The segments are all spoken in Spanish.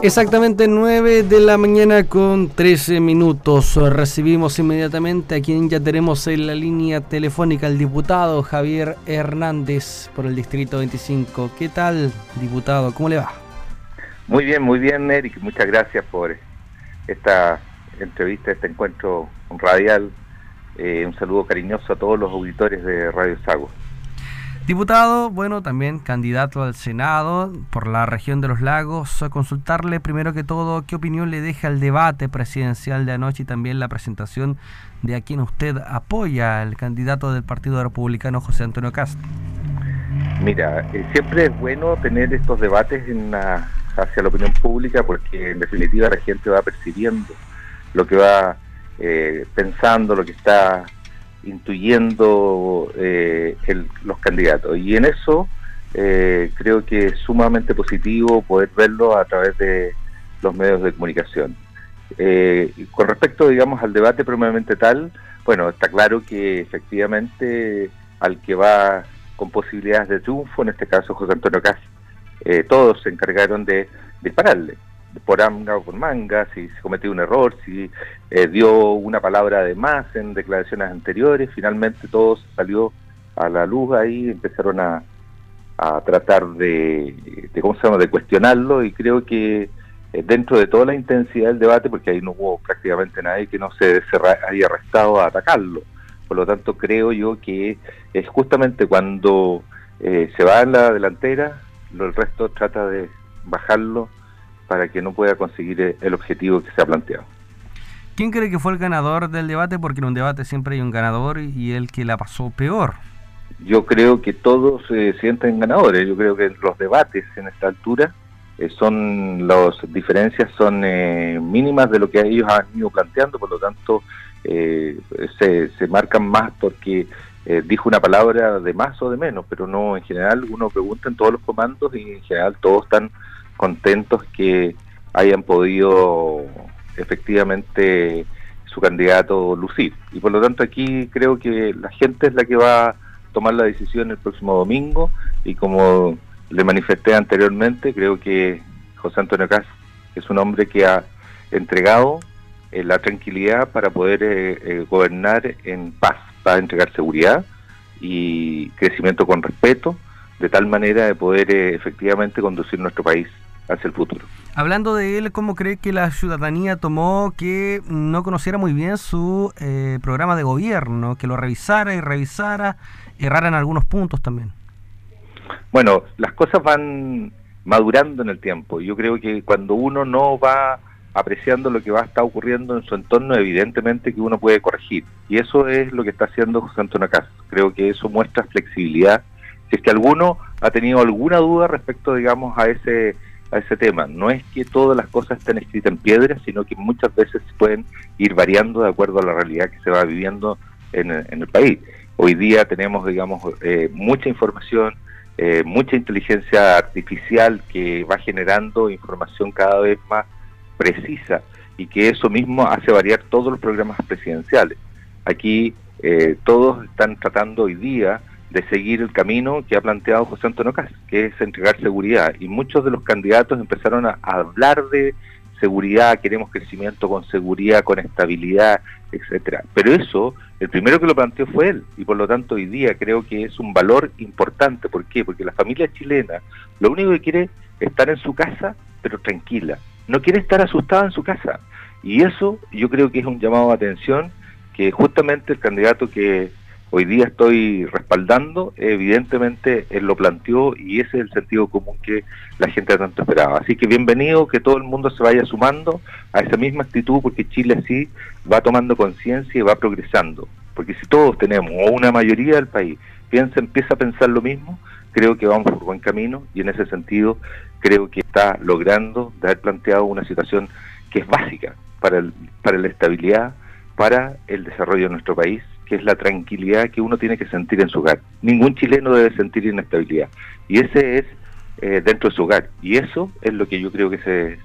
Exactamente 9 de la mañana con 13 minutos. Recibimos inmediatamente a quien ya tenemos en la línea telefónica, el diputado Javier Hernández por el Distrito 25. ¿Qué tal, diputado? ¿Cómo le va? Muy bien, muy bien, Eric. Muchas gracias por esta entrevista, este encuentro radial. Eh, un saludo cariñoso a todos los auditores de Radio Sago. Diputado, bueno, también candidato al Senado por la región de los lagos, a consultarle primero que todo qué opinión le deja el debate presidencial de anoche y también la presentación de a quien usted apoya, el candidato del Partido Republicano José Antonio Castro. Mira, eh, siempre es bueno tener estos debates en hacia la opinión pública porque en definitiva la gente va percibiendo lo que va eh, pensando, lo que está intuyendo eh, los candidatos. Y en eso eh, creo que es sumamente positivo poder verlo a través de los medios de comunicación. Eh, con respecto, digamos, al debate propiamente tal, bueno, está claro que efectivamente al que va con posibilidades de triunfo, en este caso José Antonio Cas, todos se encargaron de dispararle por manga o por manga, si se cometió un error, si eh, dio una palabra de más en declaraciones anteriores, finalmente todo salió a la luz ahí, empezaron a, a tratar de, ¿cómo se llama?, de cuestionarlo y creo que eh, dentro de toda la intensidad del debate, porque ahí no hubo prácticamente nadie que no se, haya arrestado a atacarlo, por lo tanto creo yo que es justamente cuando eh, se va en la delantera, el resto trata de bajarlo para que no pueda conseguir eh, el objetivo que se ha planteado. ¿Quién cree que fue el ganador del debate? Porque en un debate siempre hay un ganador y el que la pasó peor. Yo creo que todos se sienten ganadores. Yo creo que los debates en esta altura eh, son las diferencias son eh, mínimas de lo que ellos han ido planteando, por lo tanto se, se marcan más porque dijo una palabra de más o de menos, pero no en general uno pregunta en todos los comandos y en general todos están contentos que hayan podido efectivamente su candidato lucir. Y por lo tanto aquí creo que la gente es la que va a tomar la decisión el próximo domingo y como le manifesté anteriormente, creo que José Antonio Cas es un hombre que ha entregado eh, la tranquilidad para poder eh, eh, gobernar en paz, para entregar seguridad y crecimiento con respeto, de tal manera de poder efectivamente conducir nuestro país hacia el futuro. Hablando de él, ¿cómo cree que la ciudadanía tomó que no conociera muy bien su eh, programa de gobierno, que lo revisara y revisara, errara en algunos puntos también? Bueno, las cosas van madurando en el tiempo. Yo creo que cuando uno no va apreciando lo que va a estar ocurriendo en su entorno, evidentemente que uno puede corregir. Y eso es lo que está haciendo José Antonio Cas. Creo que eso muestra flexibilidad. Si es que alguno ha tenido alguna duda respecto, digamos, a ese a ese tema. No es que todas las cosas estén escritas en piedra, sino que muchas veces pueden ir variando de acuerdo a la realidad que se va viviendo en, el país. Hoy día tenemos, digamos, eh, mucha información, eh, mucha inteligencia artificial que va generando información cada vez más precisa y que eso mismo hace variar todos los programas presidenciales. Aquí eh, todos están tratando hoy día de seguir el camino que ha planteado José Antonio Cas, que es entregar seguridad. Y muchos de los candidatos empezaron a, hablar de seguridad, queremos crecimiento con seguridad, con estabilidad, etcétera. Pero eso, el primero que lo planteó fue él, y por lo tanto hoy día creo que es un valor importante. ¿Por qué? Porque la familia chilena lo único que quiere es estar en su casa, pero tranquila. No quiere estar asustada en su casa. Y eso yo creo que es un llamado de atención que justamente el candidato que hoy día estoy respaldando, evidentemente él lo planteó y ese es el sentido común que la gente tanto esperaba. Así que bienvenido que todo el mundo se vaya sumando a esa misma actitud porque Chile así va tomando conciencia y va progresando. Porque si todos tenemos, o una mayoría del país, piensa, empieza a pensar lo mismo, creo que vamos por buen camino y en ese sentido creo que está logrando de haber planteado una situación que es básica para, el, para la estabilidad, para el desarrollo de nuestro país que es la tranquilidad que uno tiene que sentir en su hogar. Ningún chileno debe sentir inestabilidad. Y ese es eh, dentro de su hogar. Y eso es lo que yo creo que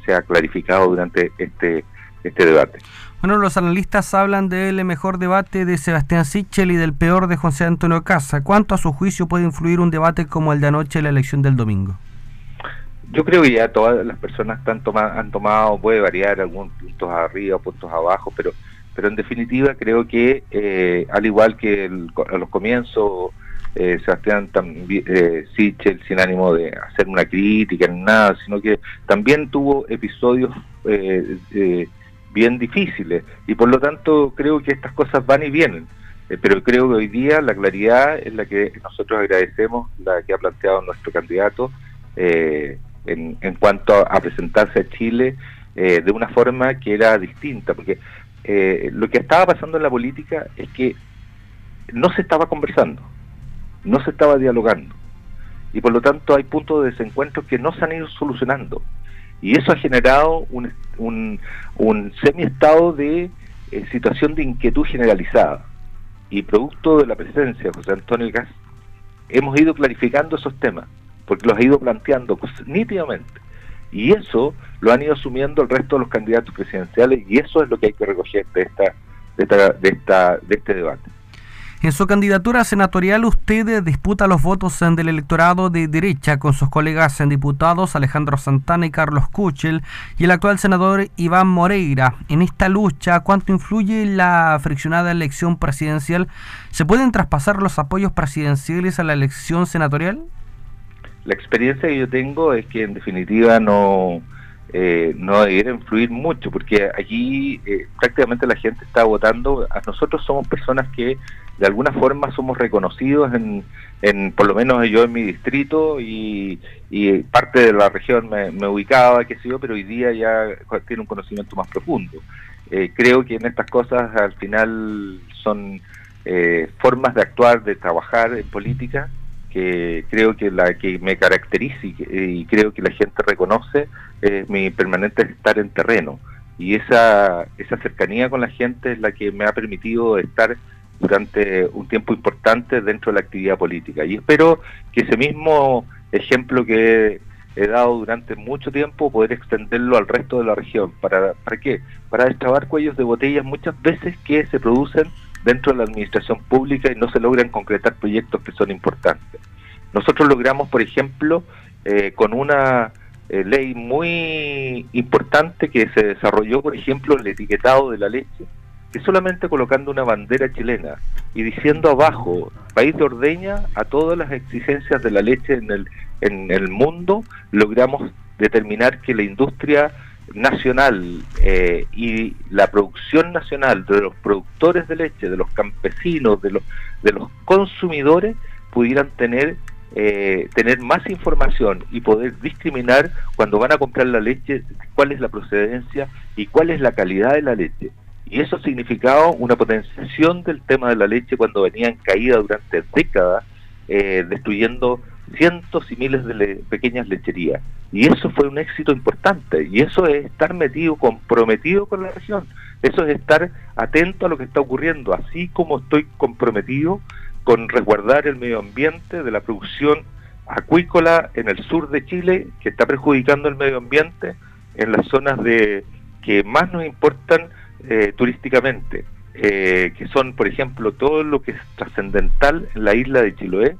se, ha clarificado durante este, este debate. Bueno, los analistas hablan del mejor debate de Sebastián Sichel y del peor de José Antonio Casa. ¿Cuánto a su juicio puede influir un debate como el de anoche en la elección del domingo? yo creo que ya todas las personas están han tomado, puede variar algunos puntos arriba, puntos abajo, pero pero en definitiva creo que eh, al igual que a los comienzos eh, Sebastián también eh, Sichel sin ánimo de hacer una crítica ni nada, sino que también tuvo episodios eh, bien difíciles y por lo tanto creo que estas cosas van y vienen. pero creo que hoy día la claridad es la que nosotros agradecemos, la que ha planteado nuestro candidato en, en, cuanto a, presentarse a Chile de una forma que era distinta, porque lo que estaba pasando en la política es que no se estaba conversando no se estaba dialogando. Y por lo tanto hay puntos de desencuentro que no se han ido solucionando. Y eso ha generado un, un, semi-estado de eh, situación de inquietud generalizada. Y producto de la presencia de José Antonio Gas, hemos ido clarificando esos temas, porque los ha ido planteando nítidamente. Y eso lo han ido asumiendo el resto de los candidatos presidenciales y eso es lo que hay que recoger de esta, de esta, de esta, de este debate. En su candidatura senatorial usted disputa los votos del electorado de derecha con sus colegas en diputados Alejandro Santana y Carlos Kuchel y el actual senador Iván Moreira. En esta lucha, ¿cuánto influye la friccionada elección presidencial? ¿Se pueden traspasar los apoyos presidenciales a la elección senatorial? La experiencia que yo tengo es que en definitiva no, eh, no debiera influir mucho, porque aquí eh, prácticamente la gente está votando, a nosotros somos personas que de alguna forma somos reconocidos en, en por lo menos yo en mi distrito y, parte de la región me, ubicaba, qué sé yo, pero hoy día ya tiene un conocimiento más profundo. Eh, creo que en estas cosas al final son eh, formas de actuar, de trabajar en política, que creo que la que me caracteriza y, creo que la gente reconoce es mi permanente estar en terreno. Y esa, esa cercanía con la gente es la que me ha permitido estar durante un tiempo importante dentro de la actividad política. Y espero que ese mismo ejemplo que he dado durante mucho tiempo, poder extenderlo al resto de la región. ¿Para, ¿Para qué? Para destrabar cuellos de botellas muchas veces que se producen dentro de la administración pública y no se logran concretar proyectos que son importantes. Nosotros logramos, por ejemplo, eh, con una eh, ley muy importante que se desarrolló, por ejemplo, el etiquetado de la leche, que solamente colocando una bandera chilena y diciendo abajo, país de ordeña, a todas las exigencias de la leche en el, en el mundo, logramos determinar que la industria nacional eh, y la producción nacional de los productores de leche, de los campesinos, de los, de los consumidores, pudieran tener eh, tener más información y poder discriminar cuando van a comprar la leche cuál es la procedencia y cuál es la calidad de la leche. Y eso ha significado una potenciación del tema de la leche cuando venía en caída durante décadas, eh, destruyendo cientos y miles de pequeñas lecherías. Y eso fue un éxito importante. Y eso es estar metido, comprometido con la región. Eso es estar atento a lo que está ocurriendo, así como estoy comprometido con resguardar el medio ambiente de la producción acuícola en el sur de Chile, que está perjudicando el medio ambiente en las zonas de que más nos importan eh, turísticamente, eh, que son, por ejemplo, todo lo que es trascendental en la isla de Chiloé,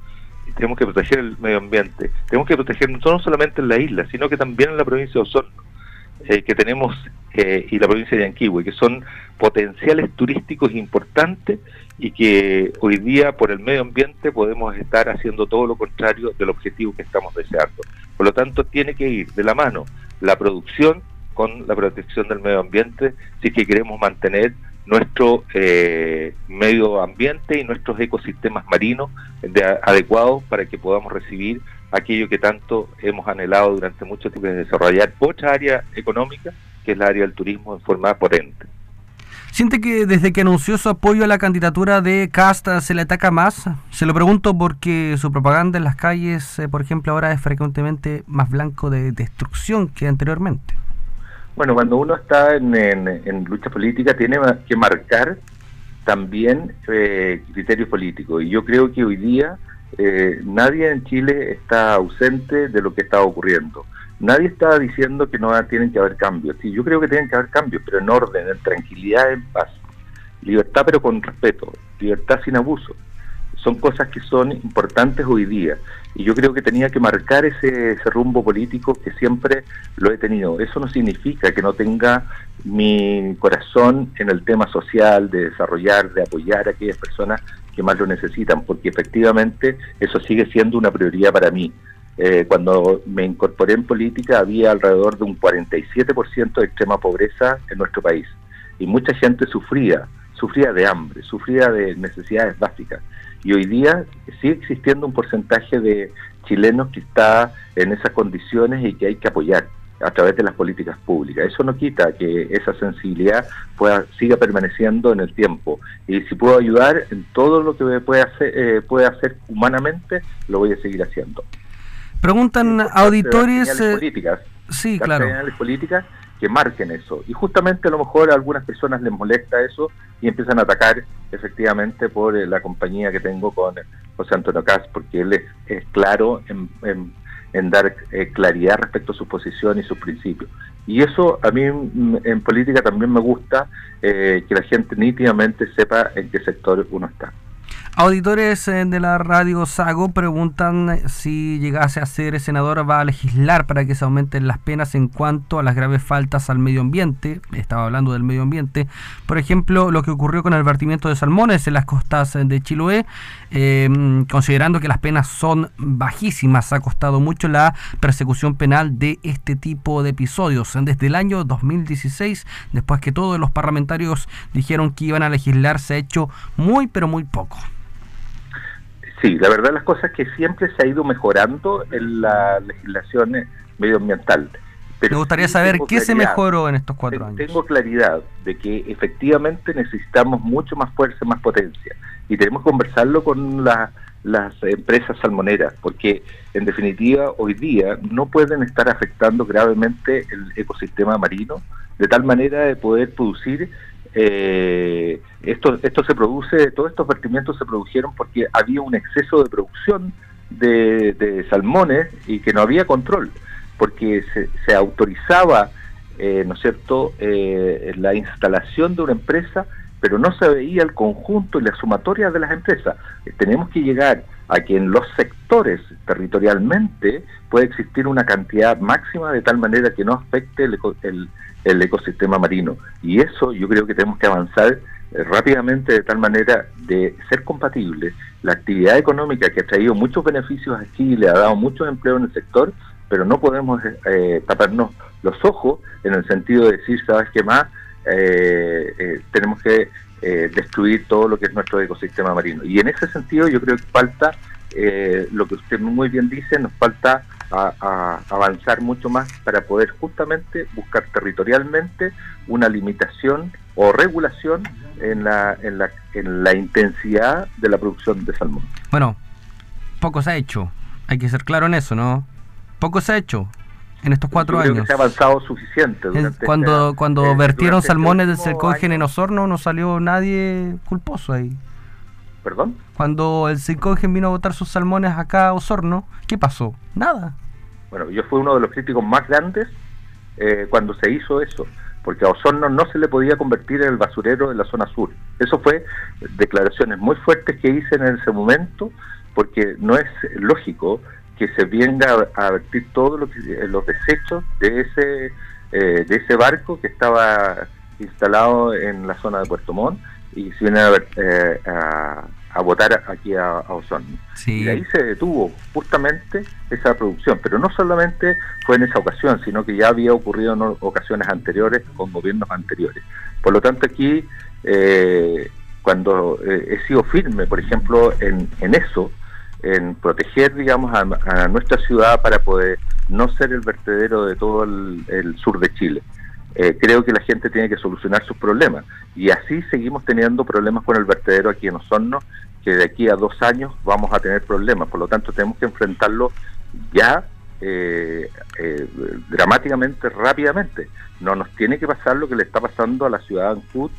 tenemos que proteger el medio ambiente. Tenemos que proteger no solamente en la isla, sino que también en la provincia de Osorno, eh, que tenemos, y la provincia de Yanquihue, que son potenciales turísticos importantes y que hoy día por el medio ambiente podemos estar haciendo todo lo contrario del objetivo que estamos deseando. Por lo tanto, tiene que ir de la mano la producción con la protección del medio ambiente si que queremos mantener nuestro eh, medio ambiente y nuestros ecosistemas marinos adecuados para que podamos recibir aquello que tanto hemos anhelado durante mucho tiempo de desarrollar otra área económica que es la área del turismo en forma potente. ¿Siente que desde que anunció su apoyo a la candidatura de Casta se le ataca más? Se lo pregunto porque su propaganda en las calles, eh, por ejemplo, ahora es frecuentemente más blanco de destrucción que anteriormente. Bueno, cuando uno está en, lucha política tiene que marcar también eh, criterios políticos. Y yo creo que hoy día eh, nadie en Chile está ausente de lo que está ocurriendo. Nadie está diciendo que no tienen que haber cambios. Sí, yo creo que tienen que haber cambios, pero en orden, en tranquilidad, en paz. Libertad pero con respeto, libertad sin abuso. Son cosas que son importantes hoy día. Y yo creo que tenía que marcar ese, rumbo político que siempre lo he tenido. Eso no significa que no tenga mi corazón en el tema social, de desarrollar, de apoyar a aquellas personas que más lo necesitan, porque efectivamente eso sigue siendo una prioridad para mí. Eh, cuando me incorporé en política había alrededor de un 47% de extrema pobreza en nuestro país y mucha gente sufría, sufría de hambre, sufría de necesidades básicas. Y hoy día sigue existiendo un porcentaje de chilenos que está en esas condiciones y que hay que apoyar a través de las políticas públicas. Eso no quita que esa sensibilidad pueda siga permaneciendo en el tiempo. Y si puedo ayudar en todo lo que pueda hacer, eh, puede hacer humanamente, lo voy a seguir haciendo. Preguntan auditores... Eh, políticas, sí, claro. políticas que marquen eso. Y justamente a lo mejor a algunas personas les molesta eso y empiezan a atacar efectivamente por eh, la compañía que tengo con José Antonio Cas, porque él es, claro en, dar eh, claridad respecto a su posición y sus principios. Y eso a mí mm, en política también me gusta, eh, que la gente nítidamente sepa en qué sector uno está. Auditores eh, de la radio Sago preguntan eh, si llegase a ser senador va a legislar para que se aumenten las penas en cuanto a las graves faltas al medio ambiente. Estaba hablando del medio ambiente. Por ejemplo, lo que ocurrió con el vertimiento de salmones en las costas de Chiloé, em, considerando que las penas son bajísimas, ha costado mucho la persecución penal de este tipo de episodios. Desde el año 2016, después que todos los parlamentarios dijeron que iban a legislar, se ha hecho muy pero muy poco. Sí, la verdad las cosas que siempre se ha ido mejorando en la legislación medioambiental. Me gustaría saber qué se mejoró en estos cuatro años. Tengo claridad de que efectivamente necesitamos mucho más fuerza, más potencia. Y tenemos que conversarlo con las empresas salmoneras, porque en definitiva hoy día no pueden estar afectando gravemente el ecosistema marino de tal manera de poder producir eh, esto, esto se produce, todos estos vertimientos se produjeron porque había un exceso de producción de, salmones y que no había control, porque se, autorizaba, eh, ¿no es cierto?, eh, la instalación de una empresa, pero no se veía el conjunto y la sumatoria de las empresas. tenemos que llegar a que en los sectores territorialmente puede existir una cantidad máxima de tal manera que no afecte el, el, el ecosistema marino. Y eso yo creo que tenemos que avanzar eh, rápidamente de tal manera de ser compatible la actividad económica que ha traído muchos beneficios a Chile, ha dado mucho empleo en el sector, pero no podemos eh, taparnos los ojos en el sentido de decir, ¿sabes qué más? Eh, tenemos que destruir todo lo que es nuestro ecosistema marino. Y en ese sentido yo creo que falta, lo que usted muy bien dice, nos falta a, avanzar mucho más para poder justamente buscar territorialmente una limitación o regulación en la, en la, en la intensidad de la producción de salmón. Bueno, poco se ha hecho, hay que ser claro en eso, ¿no? Poco se ha hecho en estos cuatro años. se ha avanzado suficiente. cuando este cuando eh, vertieron este salmones del Cercogen en Osorno no salió nadie culposo ahí. ¿Perdón? Cuando el Cercogen vino a botar sus salmones acá a Osorno, ¿qué pasó? Nada. Bueno, yo fui uno de los críticos más grandes eh, cuando se hizo eso, porque a Osorno no se le podía convertir en el basurero de la zona sur. Eso fue declaraciones muy fuertes que hice en ese momento, porque no es lógico que se venga a, vertir todos lo eh, los desechos de ese eh, de ese barco que estaba instalado en la zona de Puerto Montt y se viene a, a a votar aquí a, Osorno. Y ahí se detuvo justamente esa producción, pero no solamente fue en esa ocasión, sino que ya había ocurrido en ocasiones anteriores con gobiernos anteriores. Por lo tanto, aquí, eh, cuando eh, he sido firme, por ejemplo, en, eso, en proteger, digamos, a, nuestra ciudad para poder no ser el vertedero de todo el, sur de Chile. Eh, creo que la gente tiene que solucionar sus problemas y así seguimos teniendo problemas con el vertedero aquí en Osorno que de aquí a dos años vamos a tener problemas. Por lo tanto, tenemos que enfrentarlo ya eh, eh, dramáticamente, rápidamente. No nos tiene que pasar lo que le está pasando a la ciudad de Ancud,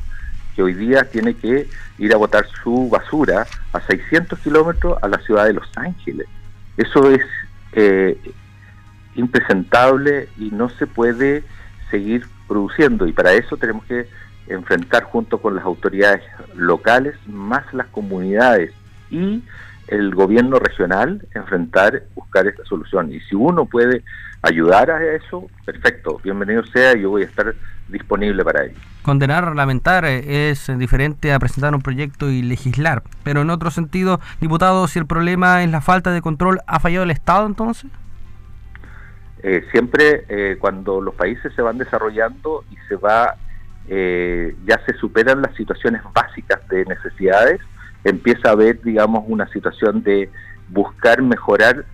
que hoy día tiene que ir a botar su basura a 600 kilómetros a la ciudad de Los Ángeles. Eso es eh, impresentable y no se puede seguir produciendo y para eso tenemos que enfrentar junto con las autoridades locales, más las comunidades y el gobierno regional enfrentar, buscar esta solución. Y si uno puede ayudar a eso, perfecto, bienvenido sea, yo voy a estar disponible para ello. Condenar, lamentar eh, es diferente a presentar un proyecto y legislar, pero en otro sentido, diputado, si el problema es la falta de control, ¿ha fallado el Estado entonces? Eh, siempre eh, cuando los países se van desarrollando y se va, ya se superan las situaciones básicas de necesidades, empieza a haber, digamos, una situación de buscar mejorar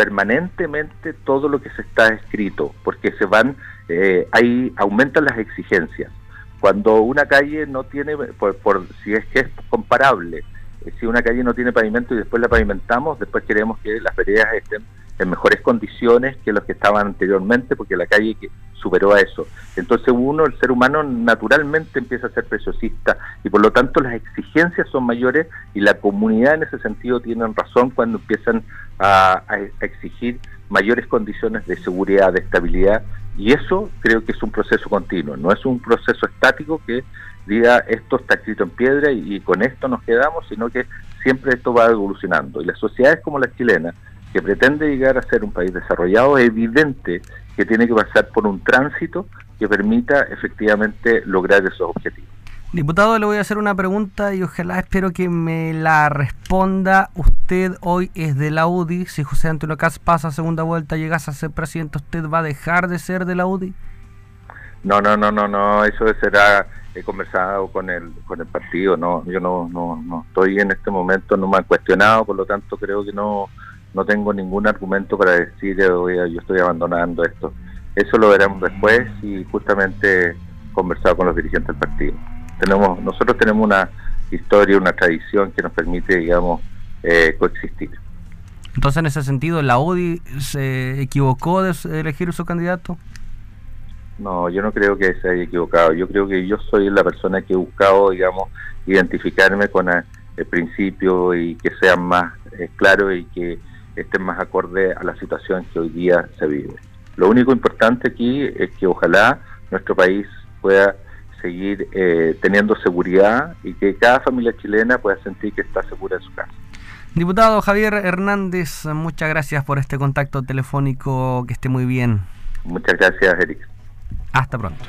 permanentemente todo lo que se está escrito, porque se van, eh, ahí aumentan las exigencias. Cuando una calle no tiene, por, si es que es comparable, eh, si una calle no tiene pavimento y después la pavimentamos, después queremos que las veredas estén en mejores condiciones que los que estaban anteriormente, porque la calle superó a eso. Entonces uno, el ser humano, naturalmente empieza a ser preciosista y por lo tanto las exigencias son mayores y la comunidad en ese sentido tienen razón cuando empiezan a, exigir mayores condiciones de seguridad, de estabilidad y eso creo que es un proceso continuo, no es un proceso estático que diga esto está escrito en piedra y, y con esto nos quedamos, sino que siempre esto va evolucionando y las sociedades como la chilena que pretende llegar a ser un país desarrollado, es evidente que tiene que pasar por un tránsito que permita efectivamente lograr esos objetivos. Diputado, le voy a hacer una pregunta y ojalá espero que me la responda. Usted hoy es de la UDI. Si José Antonio Cas pasa segunda vuelta, llegas a ser presidente, ¿usted va a dejar de ser de la UDI? No, no, no, no, no. Eso será he conversado con el con el partido. No, yo no, no, no estoy en este momento, no me han cuestionado, por lo tanto creo que no no tengo ningún argumento para decir yo estoy abandonando esto. Eso lo veremos después y justamente conversado con los dirigentes del partido. Tenemos, nosotros tenemos una historia, una tradición que nos permite, digamos, eh, coexistir. Entonces, en ese sentido, ¿la UDI se equivocó de elegir su candidato? No, yo no creo que se haya equivocado. Yo creo que yo soy la persona que he buscado, digamos, identificarme con el principio y que sea más eh, claro y que estén más acorde a la situación que hoy día se vive. Lo único importante aquí es que ojalá nuestro país pueda seguir eh, teniendo seguridad y que cada familia chilena pueda sentir que está segura en su casa. Diputado Javier Hernández, muchas gracias por este contacto telefónico, que esté muy bien. Muchas gracias, Eric. Hasta pronto.